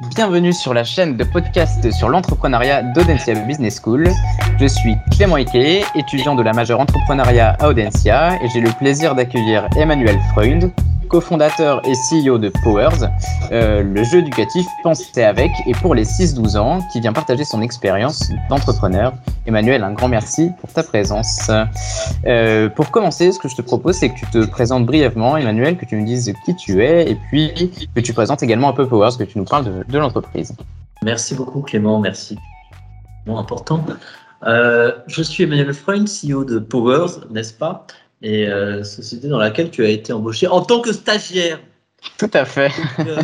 Bienvenue sur la chaîne de podcast sur l'entrepreneuriat d'Audencia Business School. Je suis Clément Ike, étudiant de la majeure entrepreneuriat à Audencia et j'ai le plaisir d'accueillir Emmanuel Freund, cofondateur et CEO de Powers, euh, le jeu éducatif pensé avec et pour les 6-12 ans, qui vient partager son expérience d'entrepreneur. Emmanuel, un grand merci pour ta présence. Euh, pour commencer, ce que je te propose, c'est que tu te présentes brièvement, Emmanuel, que tu nous dises qui tu es et puis que tu présentes également un peu Powers, que tu nous parles de, l'entreprise. Merci beaucoup Clément, merci. Bon, important. Euh, je suis Emmanuel Freund, CEO de Powers, n'est-ce pas? Et euh, société dans laquelle tu as été embauché en tant que stagiaire. Tout à fait. Euh,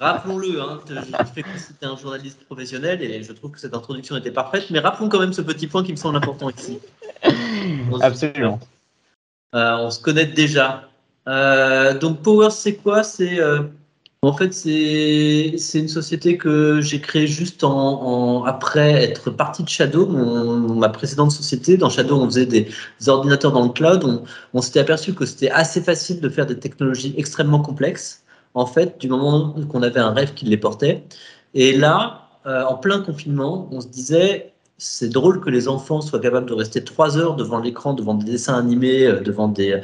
rappelons-le, hein, je, fais que c'était un journaliste professionnel et je trouve que cette introduction était parfaite, mais rappelons quand même ce petit point qui me semble important ici. Absolument. Euh, on se connaît déjà. donc Power, c'est quoi? C'est en fait, c'est une société que j'ai créée juste en, après être parti de Shadow, ma précédente société. Dans Shadow, on faisait des, ordinateurs dans le cloud. On, s'était aperçu que c'était assez facile de faire des technologies extrêmement complexes, en fait, du moment qu'on avait un rêve qui les portait. Et là, euh, en plein confinement, on se disait, c'est drôle que les enfants soient capables de rester trois heures devant l'écran, devant des dessins animés, euh, devant des,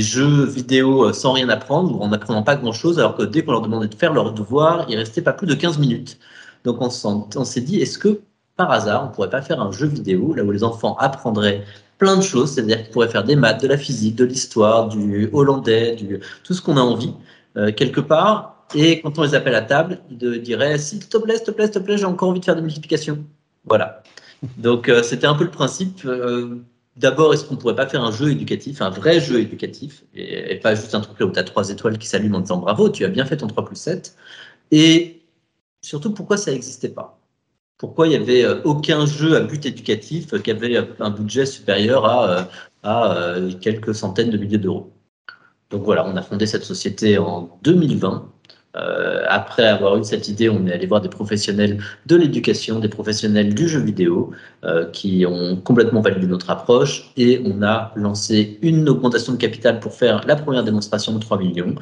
jeux vidéo euh, sans rien apprendre ou en n'apprenant pas grand-chose, alors que dès qu'on leur demandait de faire leur devoir, il restait pas plus de 15 minutes. Donc on, on s'est dit, est-ce que par hasard, on pourrait pas faire un jeu vidéo là où les enfants apprendraient plein de choses, c'est-à-dire qu'ils pourraient faire des maths, de la physique, de l'histoire, du hollandais, du, tout ce qu'on a envie, euh, quelque part, et quand on les appelle à table, ils diraient, s'il te plaît, s'il te plaît, s'il te plaît, j'ai encore envie de faire des multiplications. Voilà. Donc euh, c'était un peu le principe. Euh, d'abord, est-ce qu'on pourrait pas faire un jeu éducatif, un vrai jeu éducatif, et, pas juste un truc là où tu as trois étoiles qui s'allument en disant bravo, tu as bien fait ton 3 plus 7. Et surtout, pourquoi ça n'existait pas? Pourquoi il n'y avait euh, aucun jeu à but éducatif qui avait un budget supérieur à, à quelques centaines de milliers d'euros? Donc voilà, on a fondé cette société en 2020 euh, après avoir eu cette idée, on est allé voir des professionnels de l'éducation, des professionnels du jeu vidéo euh, qui ont complètement validé notre approche et on a lancé une augmentation de capital pour faire la première démonstration de 3 millions.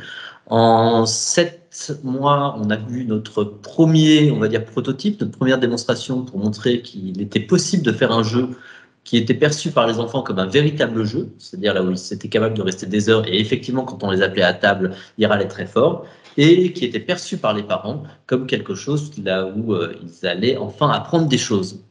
En sept mois, on a vu notre premier, on va dire, prototype, notre première démonstration pour montrer qu'il était possible de faire un jeu qui était perçu par les enfants comme un véritable jeu, c'est-à-dire là où ils étaient capables de rester des heures et effectivement quand on les appelait à table, ils râlaient très fort et qui était perçu par les parents comme quelque chose là où euh, ils allaient enfin apprendre des choses.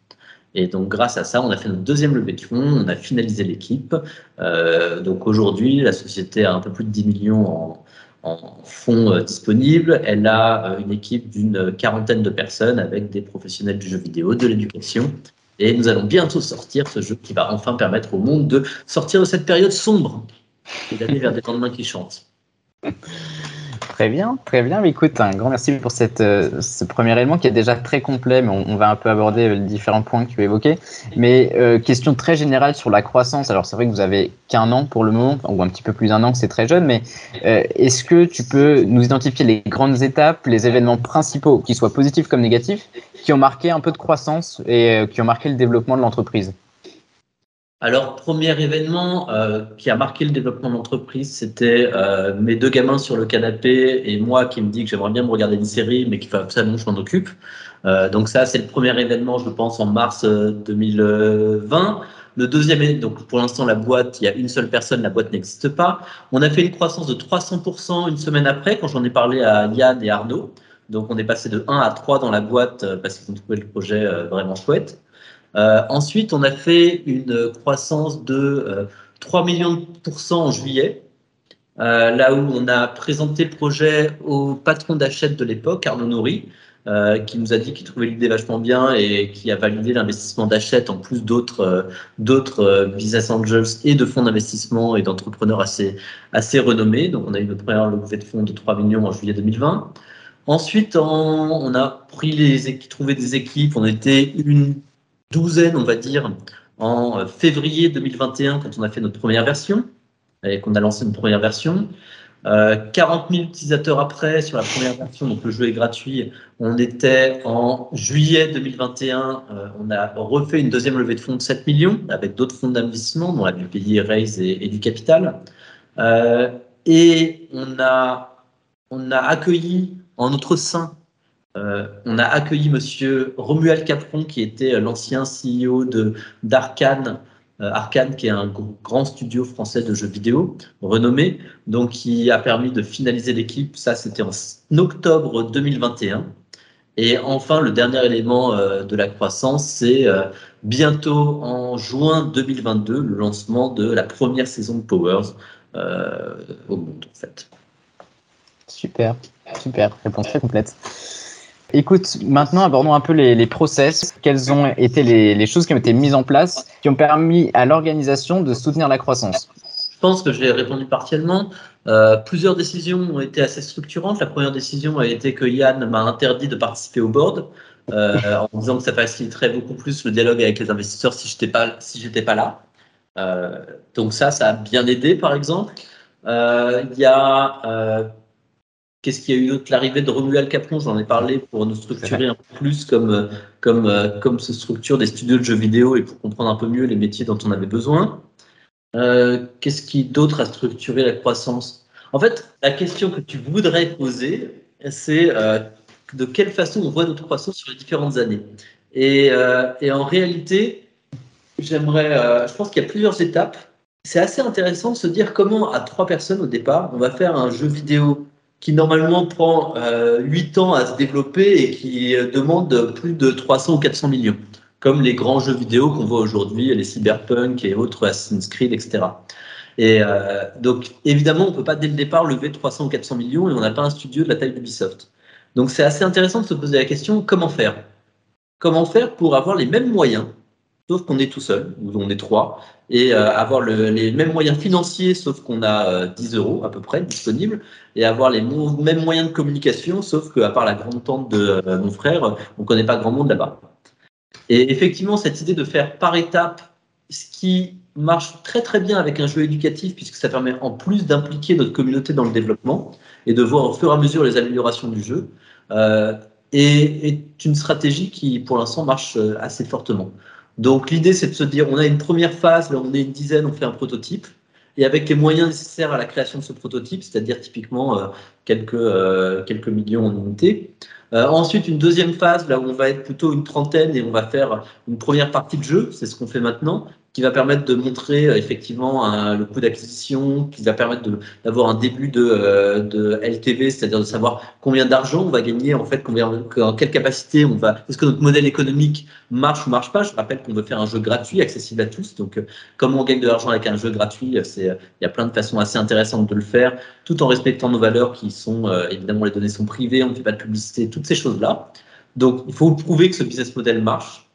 Et donc, grâce à ça, on a fait notre deuxième levée de fonds, on a finalisé l'équipe. Euh, donc, aujourd'hui, la société a un peu plus de 10 millions en, fonds euh, disponibles. Elle a une équipe d'une quarantaine de personnes avec des professionnels du jeu vidéo, de l'éducation. Et nous allons bientôt sortir ce jeu qui va enfin permettre au monde de sortir de cette période sombre et d'aller vers des lendemains qui chantent. Très bien, très bien. Écoute, un grand merci pour euh, ce premier élément qui est déjà très complet, mais on, va un peu aborder les différents points que tu évoquais. Mais euh, question très générale sur la croissance. Alors c'est vrai que vous avez qu'un an pour le moment, ou un petit peu plus d'un an, c'est très jeune, mais euh, est-ce que tu peux nous identifier les grandes étapes, les événements principaux, qu'ils soient positifs comme négatifs, qui ont marqué un peu de croissance et qui ont marqué le développement de l'entreprise? Alors, premier événement euh, qui a marqué le développement de l'entreprise, c'était euh, mes deux gamins sur le canapé et moi qui me dis que j'aimerais bien me regarder une série, mais qu'il faut absolument je m'en occupe. Euh, donc ça, c'est le premier événement, je pense, en mars 2020. Le deuxième, donc pour l'instant, la boîte, il y a une seule personne, la boîte n'existe pas. On a fait une croissance de 300% une semaine après, quand j'en ai parlé à Yann et Arnaud. Donc on est passé de 1 à 3 dans la boîte parce qu'ils ont trouvé le projet vraiment chouette. Euh, ensuite, on a fait une croissance de 3 euh, millions de pourcents en juillet, euh, là où on a présenté le projet au patron d'achat de l'époque, Arnaud Nourri, qui nous a dit qu'il trouvait l'idée vachement bien et qui a validé l'investissement d'Achète en plus d'autres d'autres business angels et de fonds d'investissement et d'entrepreneurs assez assez renommés. Donc on a eu notre première levée de fonds de 3 millions en juillet 2020. Ensuite, on, a pris les trouvé des équipes. On était une douzaine, on va dire, en euh, février 2021 quand on a fait notre première version et qu'on a lancé une première version. 40 euh, 000 utilisateurs après sur la première version, donc le jeu est gratuit. On était en juillet 2021, euh, on a refait une deuxième levée de fonds de 7 millions avec d'autres fonds d'investissement, dont la BPI, Raise et, et du Capital. et on a, on a accueilli en notre sein on a accueilli Monsieur Romuald Capron, qui était l'ancien CEO d'Arkane, Arkane, qui est un grand studio français de jeux vidéo renommé, donc qui a permis de finaliser l'équipe. Ça, c'était en octobre 2021. Et enfin, le dernier élément euh, de la croissance, c'est euh, bientôt en juin 2022, le lancement de la première saison de Powers euh, au monde, en fait. Super, super, réponse très complète. Écoute, maintenant abordons un peu les, process. Quelles ont été les, choses qui ont été mises en place qui ont permis à l'organisation de soutenir la croissance? Je pense que j'ai répondu partiellement. Euh, plusieurs décisions ont été assez structurantes. La première décision a été que Yann m'a interdit de participer au board euh, en disant que ça faciliterait beaucoup plus le dialogue avec les investisseurs si je n'étais pas, si pas là. Euh, donc ça, ça a bien aidé, par exemple. Il y a Qu'est-ce qu'il y a eu d'autre? L'arrivée de Romuald Capron, j'en ai parlé pour nous structurer un peu plus comme, comme, comme se structure des studios de jeux vidéo et pour comprendre un peu mieux les métiers dont on avait besoin. Euh, qu'est-ce qui d'autre a structuré la croissance? En fait, la question que tu voudrais poser, c'est euh, de quelle façon on voit notre croissance sur les différentes années. Et, euh, en réalité, j'aimerais, je pense qu'il y a plusieurs étapes. C'est assez intéressant de se dire comment, à trois personnes au départ, on va faire un jeu vidéo qui normalement prend 8 ans à se développer et qui demande plus de 300 ou 400 millions comme les grands jeux vidéo qu'on voit aujourd'hui, les Cyberpunk et autres Assassin's Creed, etc. Et euh, donc, évidemment, on ne peut pas dès le départ lever 300 ou 400 millions et on n'a pas un studio de la taille d'Ubisoft. Donc, c'est assez intéressant de se poser la question comment faire? Comment faire pour avoir les mêmes moyens, sauf qu'on est tout seul, ou on est trois, et euh, avoir les mêmes moyens financiers, sauf qu'on a 10 euh, euros à peu près disponibles, et avoir les mêmes moyens de communication, sauf qu'à part la grande tante de mon frère, on ne connaît pas grand monde là-bas. Et effectivement, cette idée de faire par étapes, ce qui marche très très bien avec un jeu éducatif, puisque ça permet en plus d'impliquer notre communauté dans le développement et de voir au fur et à mesure les améliorations du jeu, euh, est, une stratégie qui pour l'instant marche euh, assez fortement. Donc l'idée c'est de se dire, on a une première phase, là on est une dizaine, on fait un prototype, et avec les moyens nécessaires à la création de ce prototype, c'est-à-dire typiquement euh, quelques, euh, quelques millions en unités, euh, ensuite, une deuxième phase, là où on va être plutôt une trentaine et on va faire une première partie de jeu, c'est ce qu'on fait maintenant, qui va permettre de montrer euh, effectivement le coût d'acquisition, qui va permettre d'avoir un début de, euh, de LTV, c'est-à-dire de savoir combien d'argent on va gagner, en fait, combien, en quelle capacité on va, est-ce que notre modèle économique marche ou marche pas? Je rappelle qu'on veut faire un jeu gratuit, accessible à tous. Donc, comment on gagne de l'argent avec un jeu gratuit, c'est, il y a plein de façons assez intéressantes de le faire, tout en respectant nos valeurs qui sont, évidemment, les données sont privées, on ne fait pas de publicité, toutes ces choses-là. Donc, il faut prouver que ce business model marche.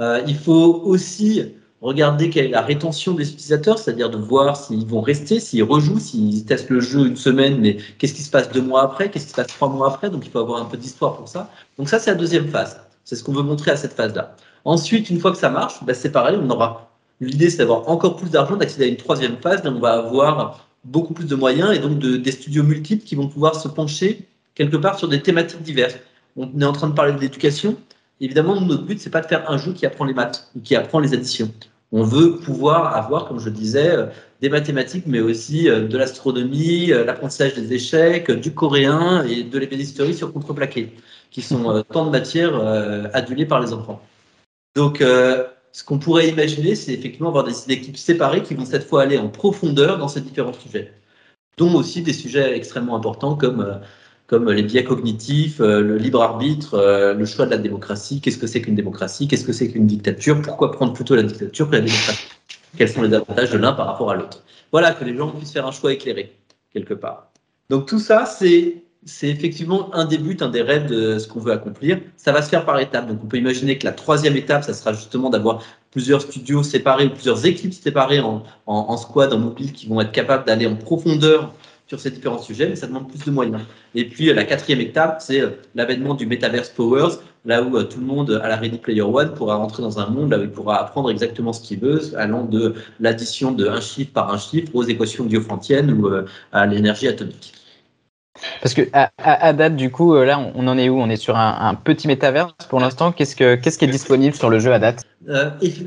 Euh, il faut aussi regarder quelle est la rétention des utilisateurs, c'est-à-dire de voir s'ils vont rester, s'ils rejouent, s'ils testent le jeu une semaine, mais qu'est-ce qui se passe deux mois après, qu'est-ce qui se passe trois mois après. Donc, il faut avoir un peu d'histoire pour ça. Donc, ça, c'est la deuxième phase. C'est ce qu'on veut montrer à cette phase-là. Ensuite, une fois que ça marche, ben, c'est pareil, on aura. L'idée, c'est d'avoir encore plus d'argent, d'accéder à une troisième phase. Là, on va avoir beaucoup plus de moyens et donc de, des studios multiples qui vont pouvoir se pencher quelque part sur des thématiques diverses on est en train de parler de l'éducation. Évidemment, notre but, c'est pas de faire un jeu qui apprend les maths ou qui apprend les additions. On veut pouvoir avoir, comme je disais, euh, des mathématiques, mais aussi euh, de l'astronomie, euh, l'apprentissage des échecs, du coréen et de l'ébénisterie sur contreplaqué, qui sont tant de matières adulées par les enfants. Donc, ce qu'on pourrait imaginer, c'est effectivement avoir des équipes séparées qui vont cette fois aller en profondeur dans ces différents sujets, dont aussi des sujets extrêmement importants comme comme les biais cognitifs, euh, le libre arbitre, euh, le choix de la démocratie. Qu'est-ce que c'est qu'une démocratie Qu'est-ce que c'est qu'une dictature Pourquoi prendre plutôt la dictature que la démocratie Quels sont les avantages de l'un par rapport à l'autre Voilà, que les gens puissent faire un choix éclairé, quelque part. Donc tout ça, c'est c'est effectivement un des buts, un des rêves de ce qu'on veut accomplir. Ça va se faire par étapes. Donc, on peut imaginer que la troisième étape, ça sera justement d'avoir plusieurs studios séparés ou plusieurs équipes séparées en, en, en squad, en mobile, qui vont être capables d'aller en profondeur sur ces différents sujets, mais ça demande plus de moyens. Et puis la quatrième étape, c'est euh, l'avènement du Metaverse Powers, là où euh, tout le monde à la Ready Player One pourra rentrer dans un monde là où il pourra apprendre exactement ce qu'il veut, allant de l'addition de un chiffre par un chiffre aux équations diophantiennes ou euh, à l'énergie atomique. Parce que à, date, du coup, là, on en est où? On est sur un, petit métaverse pour l'instant? Qu'est-ce, que, qu'est-ce qui est disponible sur le jeu à date?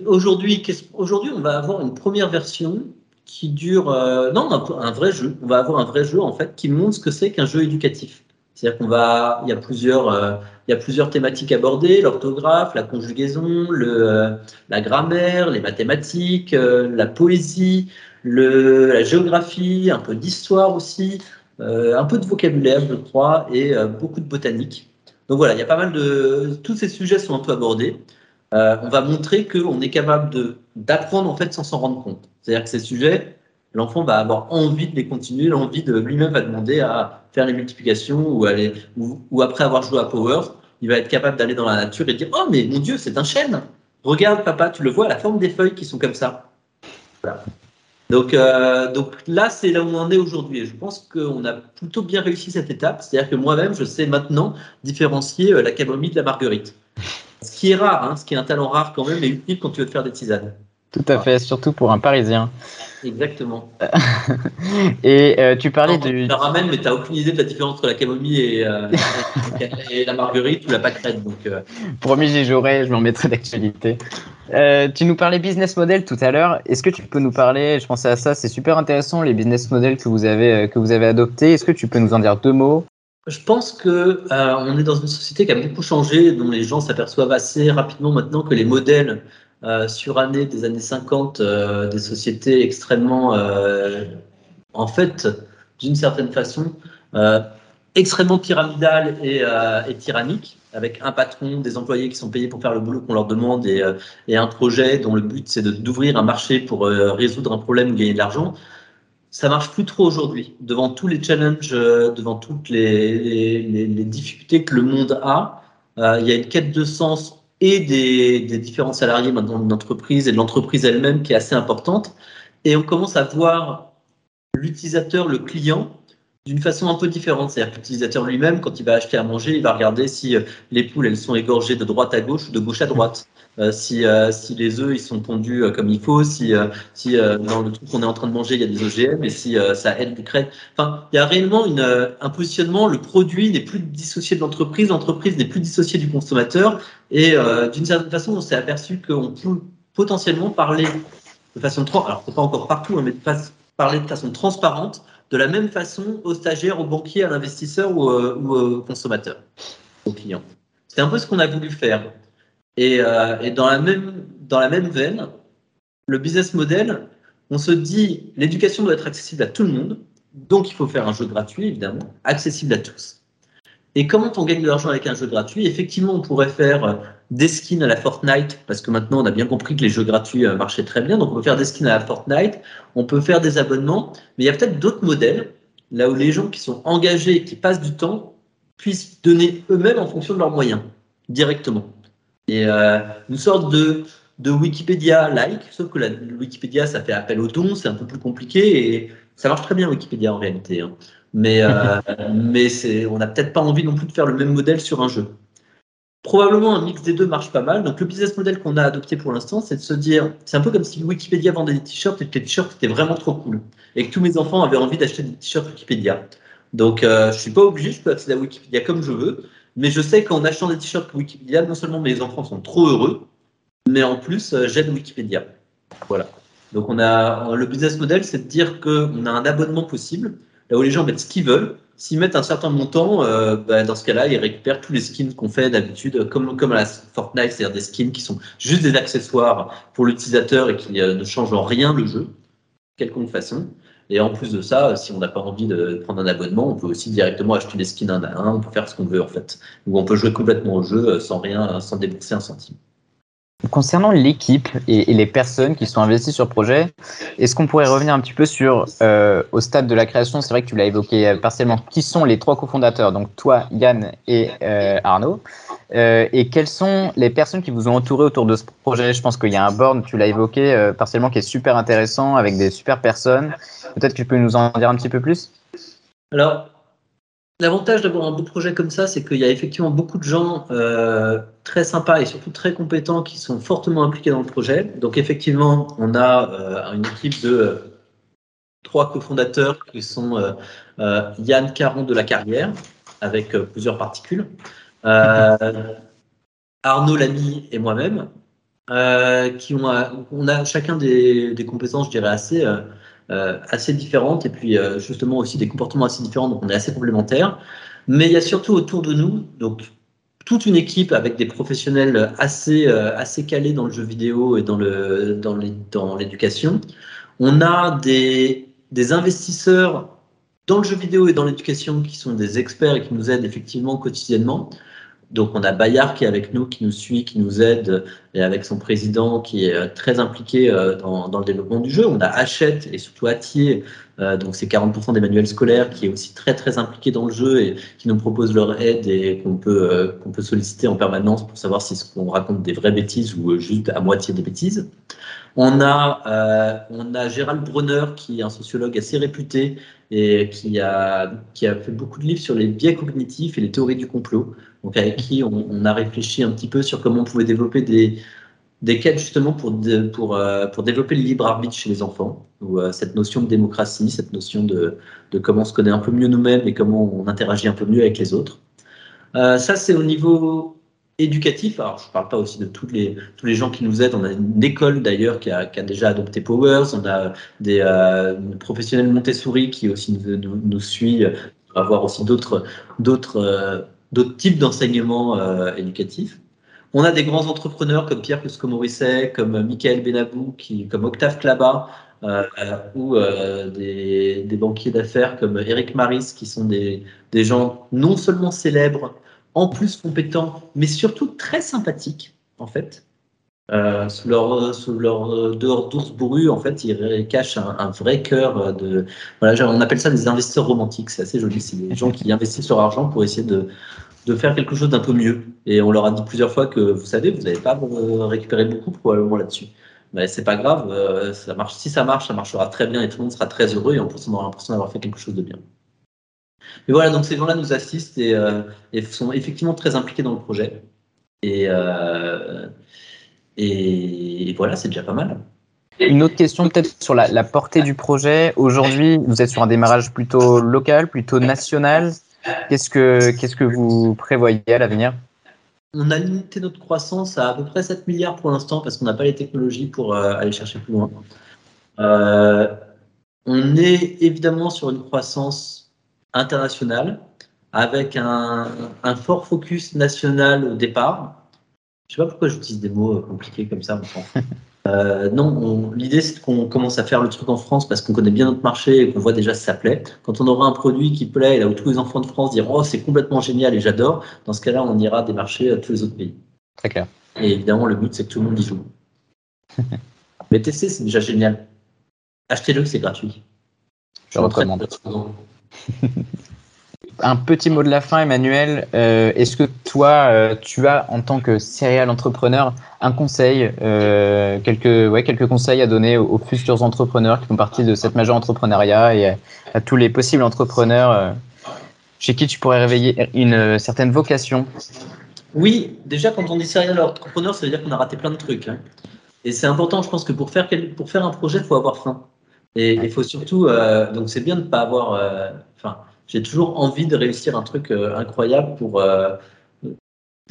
Aujourd'hui, aujourd'hui, on va avoir une première version qui dure. Euh, non, un, vrai jeu. On va avoir un vrai jeu en fait qui montre ce que c'est qu'un jeu éducatif. C'est-à-dire qu'on va, il y a plusieurs, euh, il y a plusieurs thématiques abordées l'orthographe, la conjugaison, le, euh, la grammaire, les mathématiques, la poésie, le, la géographie, un peu d'histoire aussi, un peu de vocabulaire, je crois, et beaucoup de botanique. Donc voilà, il y a pas mal de, tous ces sujets sont un peu abordés. On va montrer qu'on est capable d'apprendre en fait sans s'en rendre compte. C'est-à-dire que ces sujets, l'enfant va avoir envie de les continuer, l'envie de lui-même va demander à faire les multiplications ou, aller, ou, après avoir joué à Power, il va être capable d'aller dans la nature et dire Oh, mais mon Dieu, c'est un chêne Regarde, papa, tu le vois, la forme des feuilles qui sont comme ça. Donc, euh, donc là, c'est là où on en est aujourd'hui. Je pense qu'on a plutôt bien réussi cette étape. C'est-à-dire que moi-même, je sais maintenant différencier euh, la camomille de la marguerite. Ce qui est rare, hein, ce qui est un talent rare quand même et utile quand tu veux te faire des tisanes. Tout à fait, surtout pour un Parisien. Exactement. et euh, tu parlais de. Tu la ramène, mais tu n'as aucune idée de la différence entre la camomille et, euh, la marguerite ou la pâquerette. Donc, euh. Promis, j'y jouerai, je m'en mettrai d'actualité. tu nous parlais business model tout à l'heure. Est-ce que tu peux nous parler Je pensais à ça, c'est super intéressant les business models que vous avez, que vous avez adoptés. Est-ce que tu peux nous en dire deux mots? Je pense que on est dans une société qui a beaucoup changé, dont les gens s'aperçoivent assez rapidement maintenant que les modèles euh, des années 50 euh, des sociétés extrêmement, euh, en fait, d'une certaine façon, extrêmement pyramidales et, tyranniques, avec un patron, des employés qui sont payés pour faire le boulot qu'on leur demande et, et, un projet dont le but c'est d'ouvrir un marché pour résoudre un problème gagner de l'argent. Ça marche plus trop aujourd'hui. Devant tous les challenges, devant toutes les, difficultés que le monde a, il y a une quête de sens et des, des différents salariés maintenant de l'entreprise et de l'entreprise elle-même qui est assez importante. Et on commence à voir l'utilisateur, le client, d'une façon un peu différente. C'est-à-dire que l'utilisateur lui-même, quand il va acheter à manger, il va regarder si euh, les poules elles sont égorgées de droite à gauche ou de gauche à droite. Euh, si, euh, si les œufs ils sont pondus comme il faut, si, si dans le truc qu'on est en train de manger il y a des OGM et si ça aide crêpes. Enfin, il y a réellement une, un positionnement. Le produit n'est plus dissocié de l'entreprise, l'entreprise n'est plus dissociée du consommateur. Et d'une certaine façon, on s'est aperçu qu'on peut potentiellement parler de façon, alors c'est pas encore partout, hein, mais de parler de façon transparente de la même façon aux stagiaires, aux banquiers, à l'investisseur ou, euh, aux consommateurs, aux clients. C'est un peu ce qu'on a voulu faire. Et, euh, et, dans, la même, dans la même veine, le business model, on se dit l'éducation doit être accessible à tout le monde, donc il faut faire un jeu gratuit, évidemment, accessible à tous. Et comment on gagne de l'argent avec un jeu gratuit? Effectivement, on pourrait faire euh, des skins à la Fortnite, parce que maintenant on a bien compris que les jeux gratuits euh, marchaient très bien. Donc on peut faire des skins à la Fortnite, on peut faire des abonnements, mais il y a peut-être d'autres modèles, là où les gens qui sont engagés, qui passent du temps, puissent donner eux-mêmes en fonction de leurs moyens, directement. Et euh, une sorte de, de Wikipédia-like, sauf que la Wikipédia, ça fait appel aux dons, c'est un peu plus compliqué, et ça marche très bien Wikipédia en réalité. Hein. Mais, euh, mais on n'a peut-être pas envie non plus de faire le même modèle sur un jeu. Probablement un mix des deux marche pas mal. Donc le business model qu'on a adopté pour l'instant, c'est de se dire, c'est un peu comme si Wikipédia vendait des t-shirts et que les t-shirts étaient vraiment trop cool et que tous mes enfants avaient envie d'acheter des t-shirts Wikipédia. Donc euh, je suis pas obligé, je peux accéder à Wikipédia comme je veux, mais je sais qu'en achetant des t-shirts Wikipédia, non seulement mes enfants sont trop heureux, mais en plus euh, j'aide Wikipédia. Voilà. Donc on a le business model, c'est de dire qu'on a un abonnement possible là où les gens mettent ce qu'ils veulent. S'ils mettent un certain montant, euh, bah, dans ce cas-là, ils récupèrent tous les skins qu'on fait d'habitude, comme, comme à la Fortnite, c'est-à-dire des skins qui sont juste des accessoires pour l'utilisateur et qui euh, ne changent en rien le jeu, quelconque façon. Et en plus de ça, si on n'a pas envie de prendre un abonnement, on peut aussi directement acheter des skins un à un, on peut faire ce qu'on veut en fait. Ou on peut jouer complètement au jeu euh, sans rien, sans débourser un centime. Concernant l'équipe et, les personnes qui sont investies sur le projet, est-ce qu'on pourrait revenir un petit peu sur, euh, au stade de la création, c'est vrai que tu l'as évoqué euh, partiellement, qui sont les trois cofondateurs, donc toi, Yann et euh, Arnaud, et quelles sont les personnes qui vous ont entouré autour de ce projet? Je pense qu'il y a un board, tu l'as évoqué partiellement, qui est super intéressant, avec des super personnes. Peut-être que tu peux nous en dire un petit peu plus? Alors, L'avantage d'avoir un beau projet comme ça, c'est qu'il y a effectivement beaucoup de gens euh, très sympas et surtout très compétents qui sont fortement impliqués dans le projet. Donc effectivement, on a euh, une équipe de euh, trois cofondateurs qui sont Yann Caron de la Carrière, avec plusieurs particules, Arnaud Lamy et moi-même, qui ont, on a chacun des, compétences, je dirais, assez euh, assez différentes et puis euh, justement aussi des comportements assez différents, donc on est assez complémentaires. Mais il y a surtout autour de nous, donc toute une équipe avec des professionnels assez, assez calés dans le jeu vidéo et dans l'éducation. On a des investisseurs dans le jeu vidéo et dans l'éducation qui sont des experts et qui nous aident effectivement quotidiennement. Donc on a Bayard qui est avec nous, qui nous suit, qui nous aide, et avec son président qui est euh, très impliqué euh, dans, le développement du jeu. On a Hachette et surtout Atier, euh, donc c'est 40% des manuels scolaires, qui est aussi très très impliqué dans le jeu et qui nous propose leur aide et qu'on peut, peut solliciter en permanence pour savoir si ce qu'on raconte des vraies bêtises ou juste à moitié des bêtises. On a, on a Gérald Brunner qui est un sociologue assez réputé et qui a, qui a fait beaucoup de livres sur les biais cognitifs et les théories du complot donc avec qui on, a réfléchi un petit peu sur comment on pouvait développer des, des quêtes justement pour, pour, euh, pour développer le libre arbitre chez les enfants, ou euh, cette notion de démocratie, cette notion de, de comment on se connaît un peu mieux nous-mêmes et comment on interagit un peu mieux avec les autres. Euh, ça, c'est au niveau éducatif. Alors, je ne parle pas aussi de tous les, tous les gens qui nous aident. On a une école d'ailleurs qui a, qui a, déjà adopté Powers. On a des professionnels Montessori qui aussi nous, nous, nous. On va avoir aussi d'autres, d'autres types d'enseignements euh, éducatifs. On a des grands entrepreneurs comme Pierre Cusco-Morisset, comme Michael Benabou, qui, comme Octave Klaba, euh, ou euh, des, des, banquiers d'affaires comme Eric Maris, qui sont des, des, gens non seulement célèbres, en plus compétents, mais surtout très sympathiques, en fait. Euh, sous leur, sous leur dehors d'ours bourru, en fait, ils cachent un, vrai cœur de. Voilà, on appelle ça des investisseurs romantiques. C'est assez joli. C'est des gens qui investissent leur argent pour essayer de, de faire quelque chose d'un peu mieux. Et on leur a dit plusieurs fois que, vous savez, vous n'allez pas récupérer beaucoup probablement là-dessus. Mais c'est pas grave. Euh, ça marche. Si ça marche, ça marchera très bien et tout le monde sera très heureux. Et en plus, on aura l'impression d'avoir fait quelque chose de bien. Mais voilà, donc ces gens-là nous assistent et, euh, et, sont effectivement très impliqués dans le projet. Et euh, et voilà, c'est déjà pas mal. Une autre question peut-être sur la, portée du projet. Aujourd'hui, vous êtes sur un démarrage plutôt local, plutôt national. Qu'est-ce que, qu'est-ce que vous prévoyez à l'avenir? On a limité notre croissance à à peu près 7 milliards pour l'instant parce qu'on n'a pas les technologies pour euh, aller chercher plus loin. Euh, on est évidemment sur une croissance internationale avec un, un fort focus national au départ je sais pas pourquoi j'utilise des mots euh, compliqués comme ça. Euh, non, l'idée c'est qu'on commence à faire le truc en France parce qu'on connaît bien notre marché et qu'on voit déjà si ça plaît. Quand on aura un produit qui plaît et là où tous les enfants de France diront oh c'est complètement génial et j'adore, dans ce cas-là on ira démarcher à tous les autres pays. Très clair. Et évidemment le but c'est que tout le monde y joue. Mais tester c'est déjà génial. Achetez-le, c'est gratuit. Je recommande. Un petit mot de la fin, Emmanuel. Euh, est-ce que toi, euh, tu as, en tant que serial entrepreneur, un conseil, euh, quelques, conseils à donner aux, futurs entrepreneurs qui font partie de cette majeure entrepreneuriat et à, tous les possibles entrepreneurs chez qui tu pourrais réveiller une certaine vocation? Oui, déjà, quand on dit serial entrepreneur, ça veut dire qu'on a raté plein de trucs. Hein. Et c'est important, je pense que pour faire un projet, il faut avoir faim. Et il faut surtout, donc c'est bien de ne pas avoir, enfin, j'ai toujours envie de réussir un truc euh, incroyable pour euh,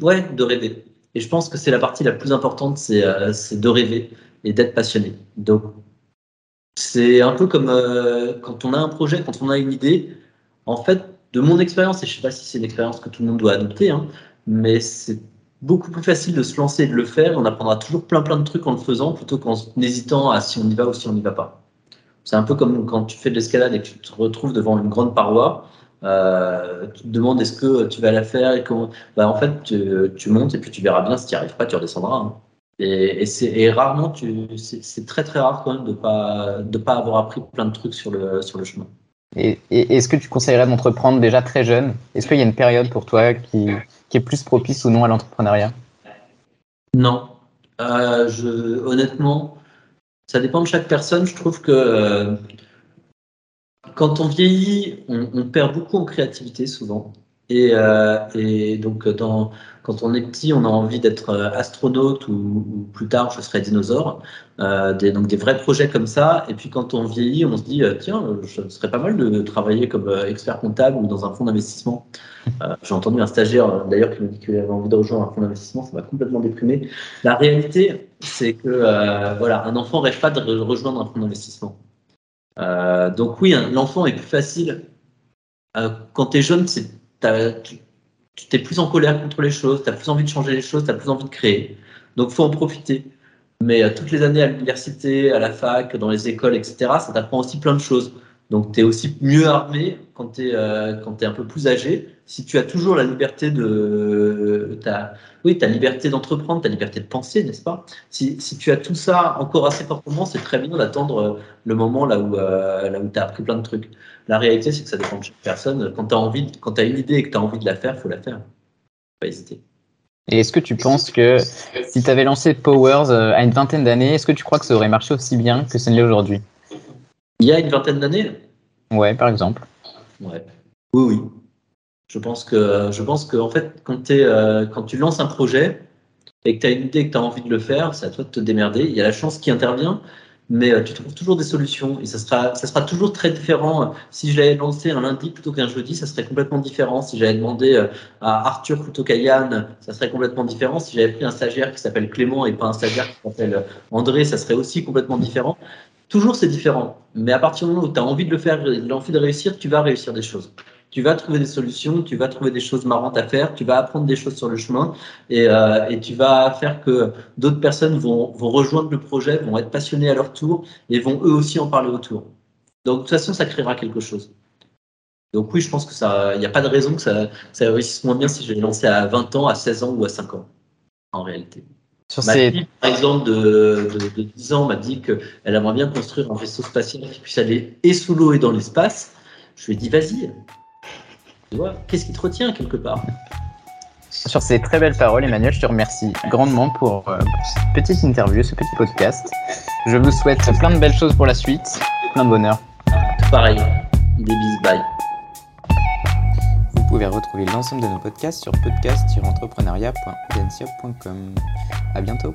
ouais de rêver. Et je pense que c'est la partie la plus importante, c'est euh, de rêver et d'être passionné. Donc c'est un peu comme quand on a un projet, quand on a une idée. En fait, de mon expérience, et je sais pas si c'est une expérience que tout le monde doit adopter, hein, mais c'est beaucoup plus facile de se lancer et de le faire. On apprendra toujours plein plein de trucs en le faisant plutôt qu'en hésitant à si on y va ou si on n'y va pas. C'est un peu comme quand tu fais de l'escalade et que tu te retrouves devant une grande paroi. Euh, tu te demandes est-ce que tu vas la faire et comment. Bah, en fait, tu, montes et puis tu verras bien. Si tu n'y arrives pas, tu redescendras. Hein. Et, rarement, c'est très très rare quand même de pas de pas avoir appris plein de trucs sur le sur le chemin. Et, est-ce que tu conseillerais d'entreprendre déjà très jeune? Est-ce qu'il y a une période pour toi qui, qui est plus propice ou non à l'entrepreneuriat? Non. Euh, je, honnêtement, ça dépend de chaque personne. Je trouve que euh, quand on vieillit, on, perd beaucoup en créativité souvent. Et, euh, et donc, quand on est petit, on a envie d'être euh, astronaute ou, plus tard, je serai dinosaure. Euh, donc des vrais projets comme ça. Et puis quand on vieillit, on se dit tiens, ce serait pas mal de travailler comme expert comptable ou dans un fonds d'investissement. J'ai entendu un stagiaire d'ailleurs qui me dit qu'il avait envie de rejoindre un fonds d'investissement. Ça m'a complètement déprimé. La réalité, c'est que voilà, un enfant rêve pas de rejoindre un fonds d'investissement. donc oui, l'enfant est plus facile. quand tu es jeune, c'est tu t'es plus en colère contre les choses, tu as plus envie de changer les choses, tu as plus envie de créer. Donc, faut en profiter. Mais euh, toutes les années à l'université, à la fac, dans les écoles, etc., ça t'apprend aussi plein de choses. Donc, tu es aussi mieux armé quand tu es, euh, un peu plus âgé. Si tu as toujours la liberté de. Ta, oui, ta liberté d'entreprendre, ta liberté de penser, n'est-ce pas? Si, si, tu as tout ça encore assez fortement, c'est très bien d'attendre euh, le moment là où, euh, où tu as appris plein de trucs. La réalité, c'est que ça dépend de chaque personne. Quand tu as, envie, quand as une idée et que tu as envie de la faire, faut la faire. Pas hésiter. Et est-ce que tu penses que si tu avais lancé Powers à une vingtaine d'années, est-ce que tu crois que ça aurait marché aussi bien que ça ne l'est aujourd'hui? Il y a une vingtaine d'années Ouais, par exemple. Ouais. Oui, oui. Je pense que, je pense que en fait, quand, es, euh, quand tu lances un projet et que tu as une idée et que tu as envie de le faire, c'est à toi de te démerder. Il y a la chance qui intervient, mais euh, tu trouves toujours des solutions et ça sera, ça sera toujours très différent. Si je l'avais lancé un lundi plutôt qu'un jeudi, ça serait complètement différent. Si j'avais demandé euh, à Arthur plutôt qu'à Yann, ça serait complètement différent. Si j'avais pris un stagiaire qui s'appelle Clément et pas un stagiaire qui s'appelle André, ça serait aussi complètement différent. Toujours, c'est différent. Mais à partir du moment où tu as envie de le faire, l'envie de réussir, tu vas réussir des choses. Tu vas trouver des solutions, tu vas trouver des choses marrantes à faire, tu vas apprendre des choses sur le chemin et, euh, tu vas faire que d'autres personnes vont, rejoindre le projet, vont être passionnés à leur tour et vont eux aussi en parler autour. Donc, de toute façon, ça créera quelque chose. Donc, oui, je pense que ça, il n'y a pas de raison que ça, ça réussisse moins bien si je l'ai lancé à 20 ans, à 16 ans ou à 5 ans, en réalité. Sur Ma fille, par exemple, de, de, 10 ans, m'a dit qu'elle aimerait bien construire un vaisseau spatial qui puisse aller et sous l'eau et dans l'espace. Je lui ai dit, vas-y. Tu vois, qu'est-ce qui te retient quelque part? Sur ces très belles paroles, Emmanuel, je te remercie grandement pour, euh, pour cette petite interview, ce petit podcast. Je vous souhaite plein de belles choses pour la suite, plein de bonheur. Tout pareil. Des bis, bye. Vous pouvez retrouver l'ensemble de nos podcasts sur podcast-entrepreneuriat.audentiop.com. À bientôt.